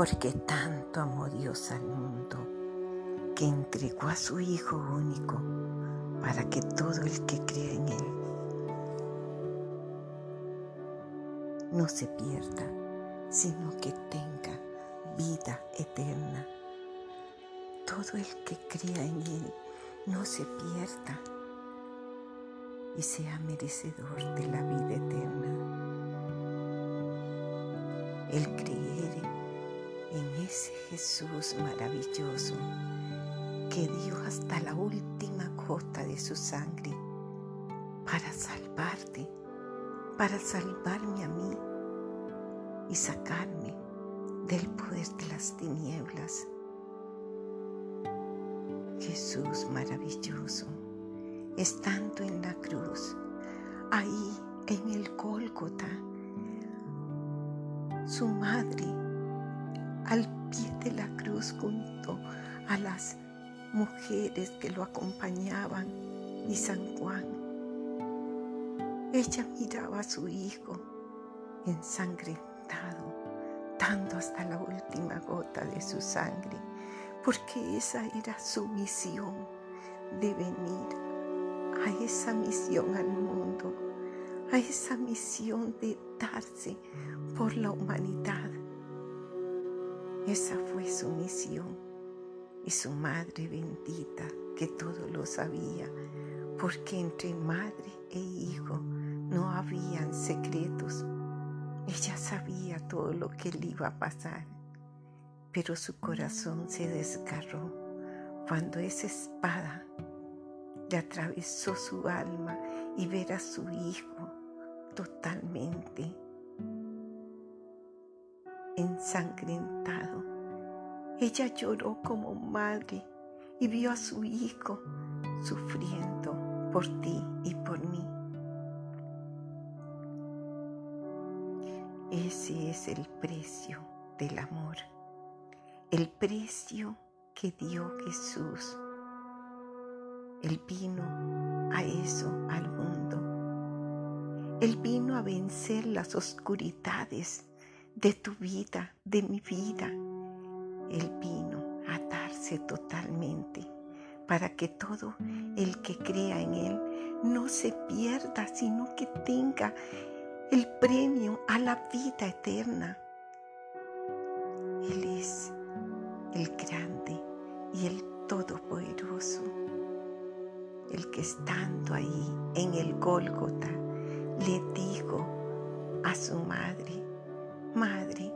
porque tanto amó Dios al mundo que entregó a su Hijo único para que todo el que crea en Él no se pierda, sino que tenga vida eterna. Todo el que crea en Él no se pierda y sea merecedor de la vida eterna. El creer en ese Jesús maravilloso que dio hasta la última gota de su sangre para salvarte, para salvarme a mí y sacarme del poder de las tinieblas. Jesús maravilloso, estando en la cruz, ahí en el Gólgota, su madre al pie de la cruz junto a las mujeres que lo acompañaban y San Juan. Ella miraba a su hijo ensangrentado, dando hasta la última gota de su sangre, porque esa era su misión de venir a esa misión al mundo, a esa misión de darse por la humanidad. Esa fue su misión y su madre bendita que todo lo sabía, porque entre madre e hijo no habían secretos. Ella sabía todo lo que le iba a pasar, pero su corazón se desgarró cuando esa espada le atravesó su alma y ver a su hijo totalmente ensangrentado ella lloró como madre y vio a su hijo sufriendo por ti y por mí. Ese es el precio del amor, el precio que dio Jesús. Él vino a eso al mundo. Él vino a vencer las oscuridades de tu vida, de mi vida, él vino a darse totalmente para que todo el que crea en Él no se pierda, sino que tenga el premio a la vida eterna. Él es el grande y el todopoderoso, el que estando ahí en el Gólgota le dijo a su madre, Madre,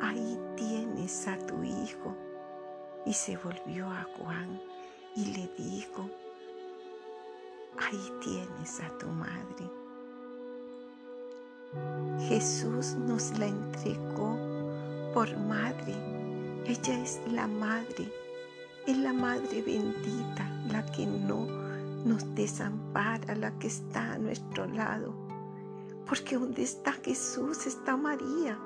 ahí tienes a tu hijo. Y se volvió a Juan y le dijo, ahí tienes a tu madre. Jesús nos la entregó por madre. Ella es la madre, es la madre bendita, la que no nos desampara, la que está a nuestro lado. Porque donde está Jesús está María.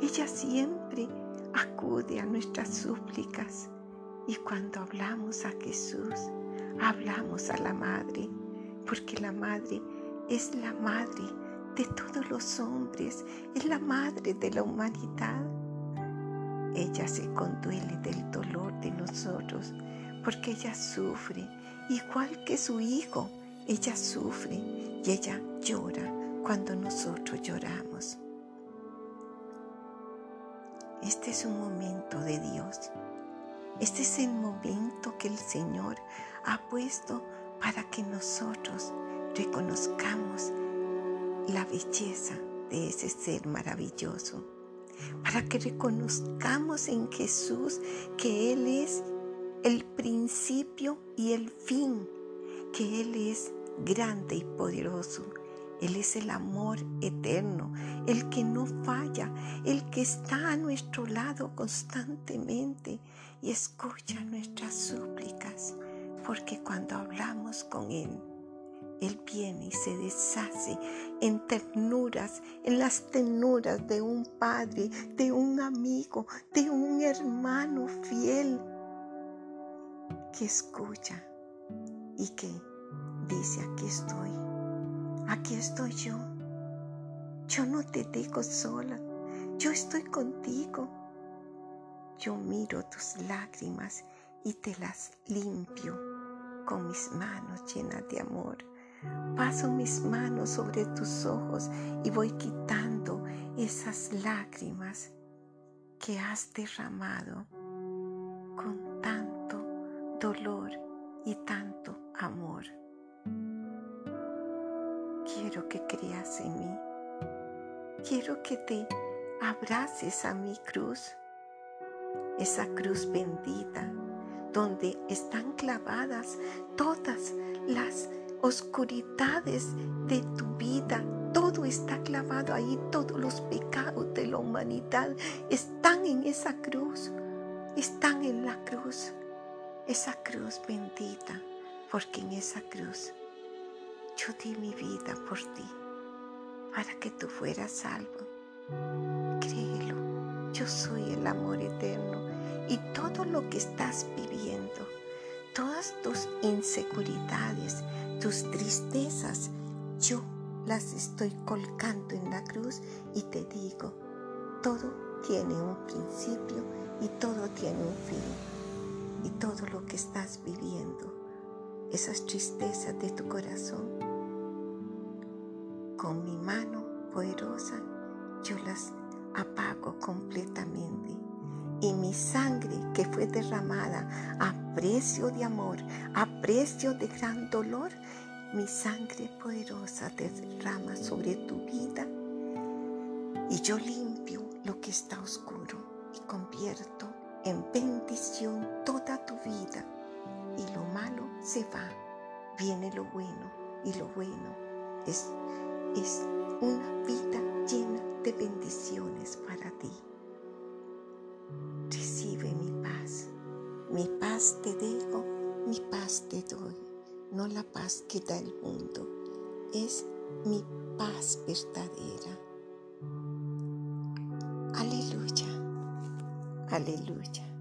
Ella siempre acude a nuestras súplicas y cuando hablamos a Jesús, hablamos a la Madre, porque la Madre es la Madre de todos los hombres, es la Madre de la humanidad. Ella se conduele del dolor de nosotros, porque ella sufre, igual que su Hijo, ella sufre y ella llora cuando nosotros lloramos. Este es un momento de Dios. Este es el momento que el Señor ha puesto para que nosotros reconozcamos la belleza de ese ser maravilloso. Para que reconozcamos en Jesús que Él es el principio y el fin, que Él es grande y poderoso, él es el amor eterno, el que no falla, el que está a nuestro lado constantemente y escucha nuestras súplicas, porque cuando hablamos con Él, Él viene y se deshace en ternuras, en las ternuras de un padre, de un amigo, de un hermano fiel que escucha y que dice, aquí estoy aquí estoy yo. Yo no te dejo sola, yo estoy contigo. yo miro tus lágrimas y te las limpio con mis manos llenas de amor. Paso mis manos sobre tus ojos y voy quitando esas lágrimas que has derramado con tanto dolor y tanto amor. Quiero que creas en mí. Quiero que te abraces a mi cruz, esa cruz bendita, donde están clavadas todas las oscuridades de tu vida. Todo está clavado ahí, todos los pecados de la humanidad están en esa cruz, están en la cruz, esa cruz bendita, porque en esa cruz yo di mi vida por ti, para que tú fueras salvo. Créelo, yo soy el amor eterno y todo lo que estás viviendo, todas tus inseguridades, tus tristezas, yo las estoy colgando en la cruz y te digo, todo tiene un principio y todo tiene un fin. Y todo lo que estás viviendo, esas tristezas de tu corazón, con mi mano poderosa yo las apago completamente. Y mi sangre que fue derramada a precio de amor, a precio de gran dolor, mi sangre poderosa derrama sobre tu vida. Y yo limpio lo que está oscuro y convierto en bendición toda tu vida. Y lo malo se va, viene lo bueno. Y lo bueno es, es una vida llena de bendiciones para ti. Recibe mi paz. Mi paz te dejo, mi paz te doy. No la paz que da el mundo, es mi paz verdadera. Aleluya, aleluya.